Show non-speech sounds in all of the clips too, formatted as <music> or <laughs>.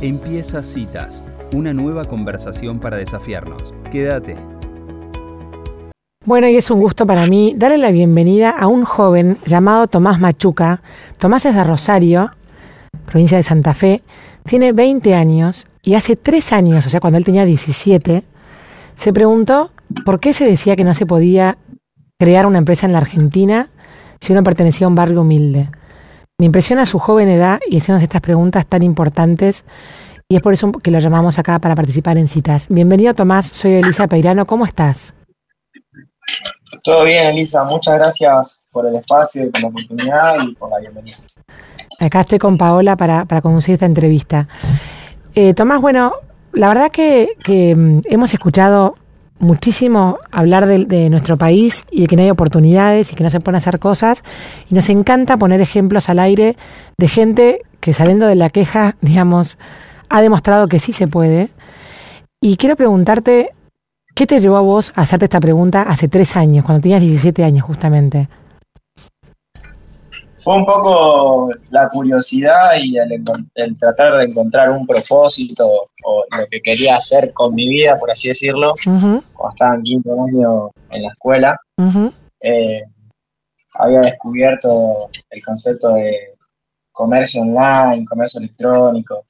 Empieza Citas, una nueva conversación para desafiarnos. Quédate. Bueno, y es un gusto para mí darle la bienvenida a un joven llamado Tomás Machuca. Tomás es de Rosario, provincia de Santa Fe, tiene 20 años y hace 3 años, o sea, cuando él tenía 17, se preguntó por qué se decía que no se podía crear una empresa en la Argentina si uno pertenecía a un barrio humilde. Me impresiona su joven edad y haciéndose estas preguntas tan importantes y es por eso que lo llamamos acá para participar en citas. Bienvenido Tomás, soy Elisa Peirano, ¿cómo estás? Todo bien, Elisa. Muchas gracias por el espacio y por la oportunidad y por la bienvenida. Acá estoy con Paola para, para conducir esta entrevista. Eh, Tomás, bueno, la verdad que, que mm, hemos escuchado muchísimo hablar de, nuestro país y de que no hay oportunidades y que no se pueden hacer cosas. Y nos encanta poner ejemplos al aire de gente que saliendo de la queja, <laughs> digamos, ha demostrado que sí se puede. Y quiero preguntarte, ¿Qué te llevó a vos a hacerte esta pregunta hace tres años, cuando tenías 17 años justamente? Fue un poco la curiosidad y el, el, tratar de encontrar un propósito lo que quería hacer con mi vida, por así decirlo, uh -huh. cuando estaba en quinto año en la escuela. Uh -huh. eh, había descubierto el concepto de comercio online, comercio electrónico,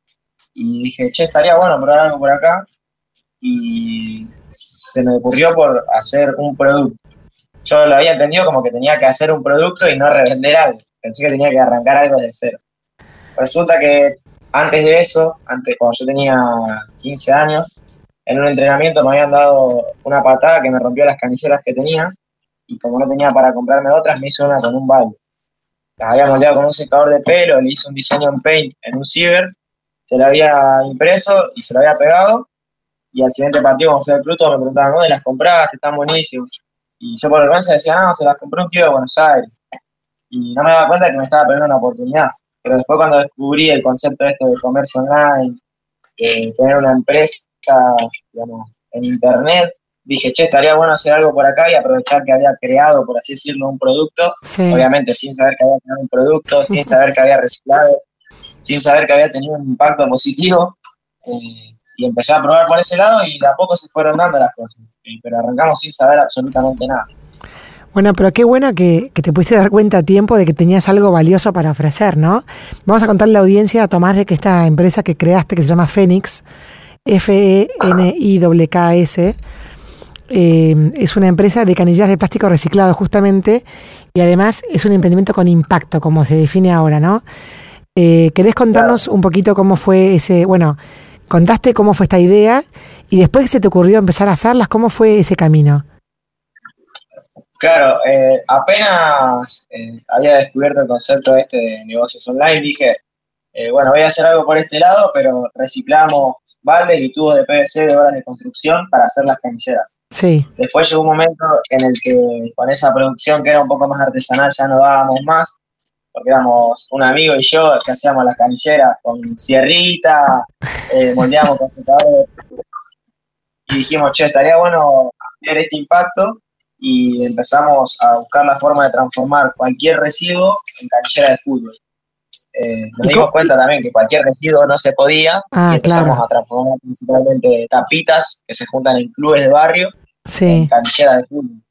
y dije, che, estaría bueno probar algo por acá. Y se me ocurrió por hacer un producto. Yo lo había entendido como que tenía que hacer un producto y no revender algo. Pensé que tenía que arrancar algo desde cero. Resulta que antes de eso, antes cuando yo tenía 15 años, en un entrenamiento me habían dado una patada que me rompió las caniceras que tenía y como no tenía para comprarme otras, me hizo una con un balde. Las había moldeado con un secador de pelo, le hice un diseño en Paint en un ciber, se lo había impreso y se lo había pegado y al siguiente partido, cuando fui al Pluto, me preguntaban, ¿dónde las compraste? Están buenísimas. Y yo por vergüenza decía, no, se las compré un tío de Buenos Aires. Y no me daba cuenta que me estaba perdiendo una oportunidad. Pero después cuando descubrí el concepto este de comercio online, de tener una empresa, digamos, en internet, dije, che, estaría bueno hacer algo por acá y aprovechar que había creado, por así decirlo, un producto, sí. obviamente sin saber que había creado un producto, <laughs> sin saber que había reciclado, sin saber que había tenido un impacto positivo. Eh, y empecé a probar por ese lado y de a poco se fueron dando las cosas. Pero arrancamos sin saber absolutamente nada. Bueno, pero qué bueno que, que, te pudiste dar cuenta a tiempo de que tenías algo valioso para ofrecer, ¿no? Vamos a contarle a la audiencia, Tomás, de que esta empresa que creaste, que se llama Fénix, F-E-N-I-K-S, eh, es una empresa de canillas de plástico reciclado justamente y además es un emprendimiento con impacto, como se define ahora, ¿no? Eh, ¿Querés contarnos un poquito cómo fue ese, bueno, contaste cómo fue esta idea y después que se te ocurrió empezar a hacerlas, ¿cómo fue ese camino? Claro, eh, apenas eh, había descubierto el concepto este de negocios online, dije, eh, bueno, voy a hacer algo por este lado, pero reciclamos baldes y tubos de PVC de horas de construcción para hacer las canilleras. Sí. Después llegó un momento en el que con esa producción que era un poco más artesanal ya no dábamos más, porque éramos un amigo y yo que hacíamos las canilleras con sierrita, eh, moldeamos <laughs> con y dijimos, che, estaría bueno tener este impacto y empezamos a buscar la forma de transformar cualquier residuo en canillera de fútbol. Eh, nos dimos cuenta también que cualquier residuo no se podía ah, y empezamos claro. a transformar principalmente tapitas que se juntan en clubes de barrio sí. en canilleras de fútbol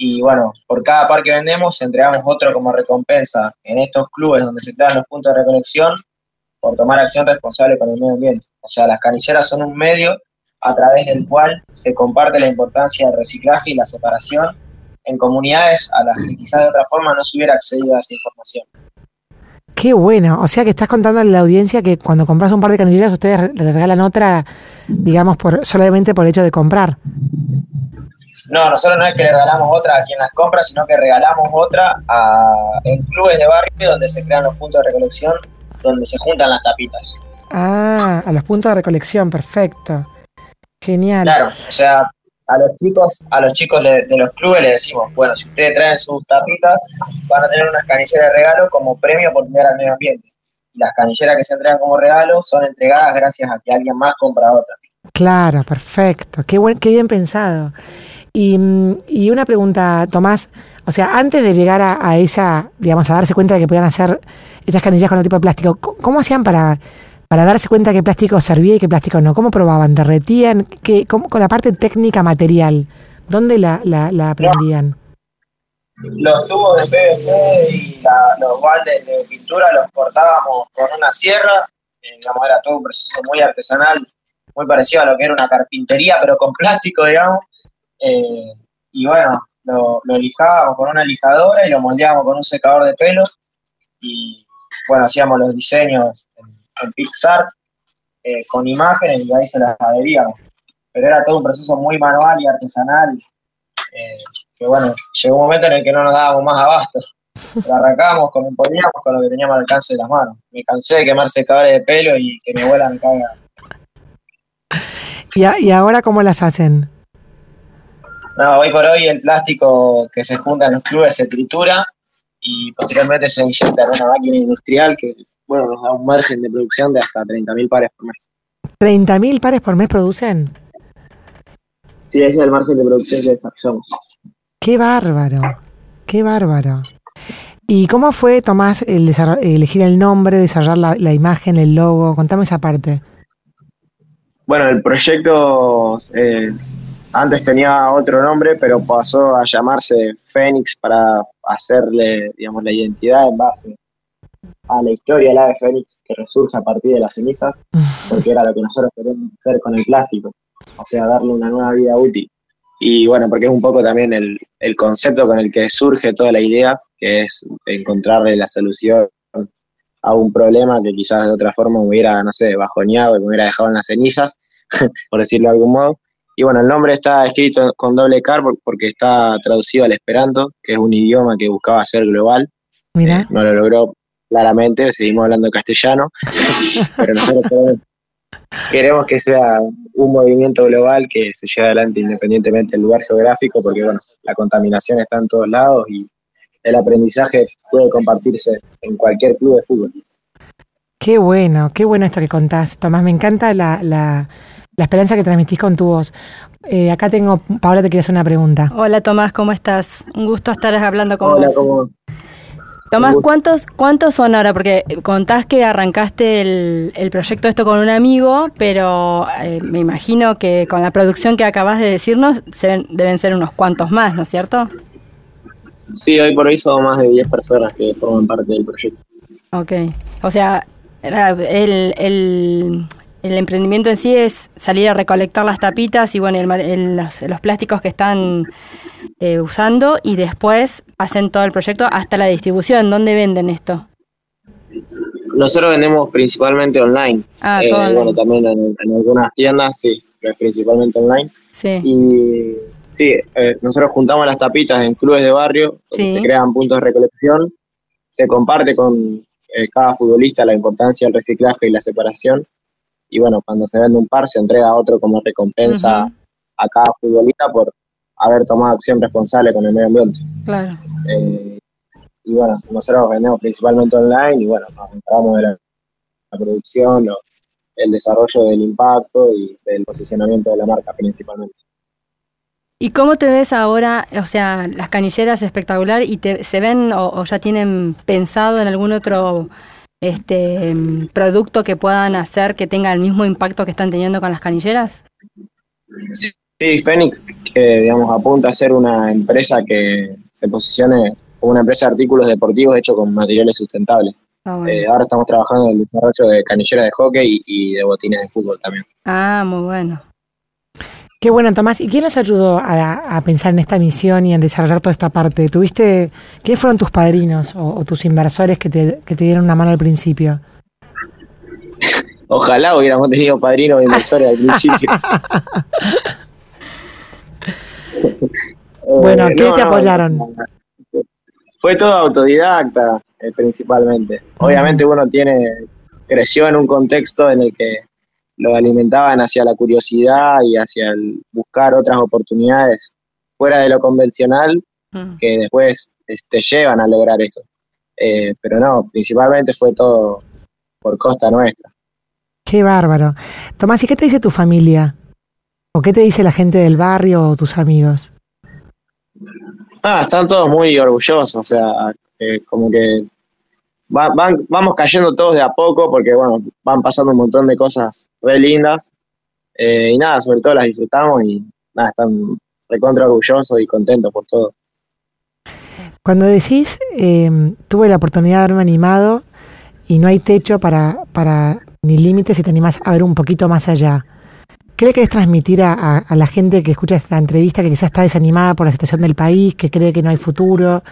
y bueno, por cada par que vendemos entregamos otro como recompensa en estos clubes donde se crean los puntos de recolección por tomar acción responsable con el medio ambiente. O sea, las canilleras son un medio a través del cual se comparte la importancia del reciclaje y la separación en comunidades a las que quizás de otra forma no se hubiera accedido a esa información. Qué bueno, o sea que estás contando a la audiencia que cuando compras un par de canilleras ustedes le regalan otra, digamos, por solamente por el hecho de comprar. No, nosotros no es que le regalamos otra a quien las compra, sino que regalamos otra a, en clubes de barrio donde se crean los puntos de recolección, donde se juntan las tapitas. Ah, a los puntos de recolección, perfecto. Genial. Claro, o sea, a los chicos, a los chicos de, de los clubes les decimos, bueno, si ustedes traen sus tapitas, van a tener unas canilleras de regalo como premio por cuidar al medio ambiente. Y las canilleras que se entregan como regalo son entregadas gracias a que alguien más compra otra. Claro, perfecto. Qué, buen, qué bien pensado. Y, y, una pregunta, Tomás, o sea, antes de llegar a, a, esa, digamos, a darse cuenta de que podían hacer estas canillas con otro tipo de plástico, ¿cómo, cómo hacían para, para darse cuenta qué plástico servía y qué plástico no? ¿Cómo probaban? ¿Derretían? ¿Qué, cómo, con la parte técnica material, ¿dónde la, aprendían? Los tubos de PVC y los baldes de pintura los cortábamos con una sierra, eh, digamos, era todo un proceso muy artesanal, muy parecido a lo que era una carpintería, pero con plástico, digamos. Eh, y bueno, lo, lo, lijábamos con una lijadora y lo moldeábamos con un secador de pelo. Y bueno, hacíamos los diseños en Pixar eh, con imágenes y ahí se las adheríamos. Pero era todo un proceso muy manual y artesanal, eh, que bueno, llegó un momento en el que no nos dábamos más abasto. Lo arrancábamos como podíamos con lo que teníamos al alcance de las manos. Me cansé de quemar secadores de pelo y que mi abuela me caiga. ¿Y, ¿Y ahora cómo las hacen? No, hoy por hoy el plástico que se junta en los clubes se tritura y posteriormente se inyecta en una máquina industrial que bueno, nos da un margen de producción de hasta 30.000 pares por mes. ¿30.000 pares por mes producen? Sí, ese es el margen de producción que desarrollamos. Qué bárbaro, qué bárbaro. ¿Y cómo fue, Tomás, el elegir el nombre, desarrollar la, la, imagen, el logo? Contame esa parte. Bueno, el proyecto eh, antes tenía otro nombre, pero pasó a llamarse Fénix para hacerle, digamos, la identidad en base a la historia del ave fénix que resurge a partir de las cenizas, porque era lo que nosotros queremos hacer con el plástico, o sea, darle una nueva vida útil. Y bueno, porque es un poco también el, el concepto con el que surge toda la idea, que es encontrarle la solución a un problema que quizás de otra forma hubiera, no sé, bajoneado y me hubiera dejado en las cenizas, <laughs> por decirlo de algún modo. Y bueno, el nombre está escrito con doble car porque está traducido al esperanto, que es un idioma que buscaba ser global. Mira. Eh, no lo logró claramente, seguimos hablando castellano, <laughs> pero nosotros queremos, que sea un movimiento global que se lleve adelante independientemente del lugar geográfico, porque bueno, la contaminación está en todos lados y el aprendizaje puede compartirse en cualquier club de fútbol. Qué bueno, qué bueno esto que contás, Tomás. Me encanta la, la, la esperanza que transmitís con tu voz. Eh, acá tengo, Paola, te quiero hacer una pregunta. Hola Tomás, ¿cómo estás? Un gusto estar hablando con Hola, ¿cómo? Tomás, ¿cuántos, ¿cuántos son ahora? Porque contás que arrancaste el, el proyecto esto con un amigo, pero eh, me imagino que con la producción que acabas de decirnos se deben ser unos cuantos más, ¿no es cierto? Sí, hoy por hoy son más de 10 personas que forman parte del proyecto. Ok, o sea, el, el, el emprendimiento en sí es salir a recolectar las tapitas y bueno, los, plásticos que están eh, usando y después hacen todo el proyecto hasta la distribución. ¿Dónde venden esto? Nosotros vendemos principalmente online. Ah, eh, Bueno, también en, algunas tiendas, sí, pero principalmente online. Sí. Y sí, eh, nosotros juntamos las tapitas en clubes de barrio, donde se crean puntos de recolección. Se comparte con cada futbolista la importancia del reciclaje y la separación y bueno, cuando se vende un par se entrega a otro como recompensa a cada futbolista por haber tomado acción responsable con el medio ambiente. Claro. Eh, y bueno, nosotros vendemos principalmente online y bueno, nos encargamos de la, producción, el desarrollo del impacto y del posicionamiento de la marca principalmente. ¿Y cómo te ves ahora? O sea, las canilleras espectacular y te, se ven o ya tienen pensado en algún otro este producto que puedan hacer que tenga el mismo impacto que están teniendo con las canilleras? Sí, Fénix, que digamos apunta a ser una empresa que se posicione como una empresa de artículos deportivos hecho con materiales sustentables. Ah, eh, ahora estamos trabajando en el desarrollo de canilleras de hockey y de botines de fútbol también. Ah, muy bueno. Qué bueno, Tomás. ¿Y quién nos ayudó a, pensar en esta misión y en desarrollar toda esta parte? ¿Tuviste, ¿Quiénes fueron tus padrinos o, tus inversores que te, que te, dieron una mano al principio? Ojalá hubiéramos tenido padrinos o inversores al principio. <laughs> bueno, ¿qué te apoyaron? fue todo autodidacta, eh, principalmente. Obviamente uno tiene creció en un contexto en el que lo alimentaban hacia la curiosidad y hacia el buscar otras oportunidades fuera de lo convencional mm. que después te este, llevan a lograr eso. Eh, pero no, principalmente fue todo por costa nuestra. Qué bárbaro. Tomás, ¿y qué te dice tu familia? ¿O qué te dice la gente del barrio o tus amigos? Ah, están todos muy orgullosos, o sea, como que vamos cayendo todos de a poco porque, bueno, van pasando un montón de cosas re lindas. Eh, y nada, sobre todo las disfrutamos y nada, están recontra orgullosos y contentos por todo. Cuando decís, em, tuve la oportunidad de haberme animado y no hay techo para, para ni límites y te animás a ver un poquito más allá. ¿Qué le querés transmitir a, la gente que escucha esta entrevista, que quizás está desanimada por la situación del país, que cree que no hay futuro,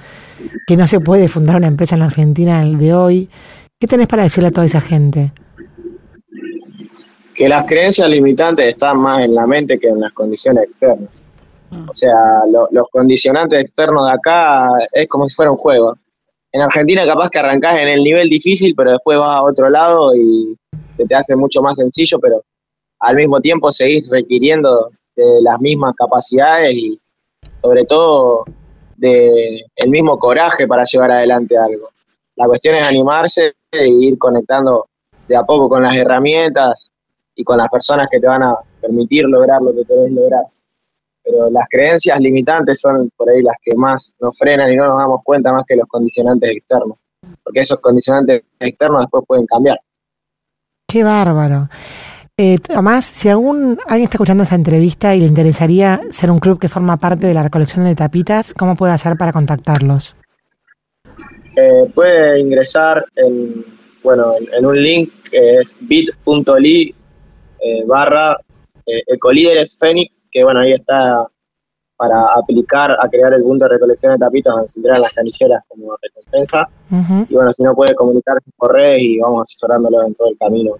que no se puede fundar una empresa en la Argentina el de hoy? ¿Qué tenés para decirle a toda esa gente? Que las creencias limitantes están más en la mente que en las condiciones externas. O sea, los condicionantes externos de acá es como si fuera un juego. En Argentina capaz que arrancás en el nivel difícil, pero después vas a otro lado y se te hace mucho más sencillo, pero al mismo tiempo seguís requiriendo de las mismas capacidades y sobre todo de el mismo coraje para llevar adelante algo. La cuestión es animarse e ir conectando de a poco con las herramientas y con las personas que te van a permitir lograr lo que querés lograr. Pero las creencias limitantes son por ahí las que más nos frenan y no nos damos cuenta más que los condicionantes externos. Porque esos condicionantes externos después pueden cambiar. Qué bárbaro. Eh, Tomás, si algún, alguien está escuchando esta entrevista y le interesaría ser un club que forma parte de la recolección de tapitas, ¿cómo puede hacer para contactarlos? Eh, puede ingresar en, bueno, en, un link que es bit.ly eh, barra eh, Ecolíderes Fénix, que bueno, ahí está para aplicar a crear el punto de recolección de tapitas donde se entregan las canilleras como recompensa. Y bueno, si no puede comunicarse por redes y vamos asesorándolo en todo el camino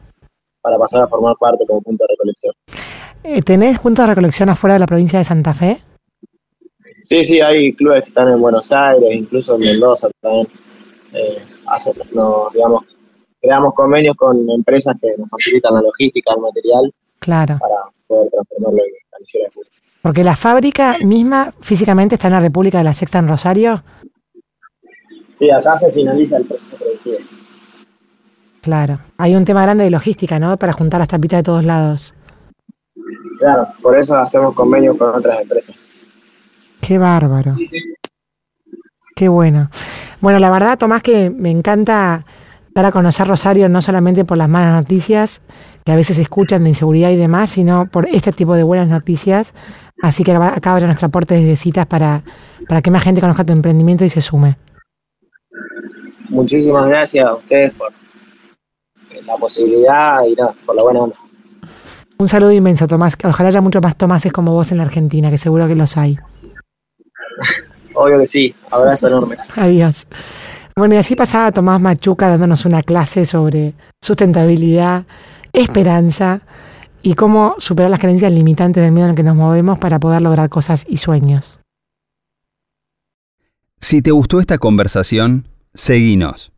para pasar a formar parte como punto de recolección. Eh, ¿Tenés puntos de recolección afuera de la provincia de Santa Fe? Sí, sí, hay clubes que están en Buenos Aires, incluso en Mendoza también. Eh, digamos, creamos convenios con empresas que nos facilitan la logística, el material, claro. para poder transformarlo en canilleras Porque la fábrica misma físicamente está en la República de la Sexta en Rosario. Sí, acá se finaliza el proceso productivo. Claro. Hay un tema grande de logística, ¿no? Para juntar las tapitas de todos lados. Claro, por eso hacemos convenios con otras empresas. Qué bárbaro. Qué bueno. Bueno, la verdad, Tomás, que me encanta dar a conocer Rosario no solamente por las malas noticias que a veces se escuchan de inseguridad y demás, sino por este tipo de buenas noticias. Así que acá va nuestro aporte desde citas para, para que más gente conozca tu emprendimiento y se sume. Muchísimas gracias a ustedes por la posibilidad y nada, por la buena onda. Un saludo inmenso, Tomás. Ojalá haya muchos más Tomases como vos en la Argentina, que seguro que los hay. <laughs> Obvio que sí. Abrazo enorme. <laughs> Adiós. Bueno, y así pasaba Tomás Machuca dándonos una clase sobre sustentabilidad, esperanza y cómo superar las creencias limitantes del miedo en el que nos movemos para poder lograr cosas y sueños. Si te gustó esta conversación, seguinos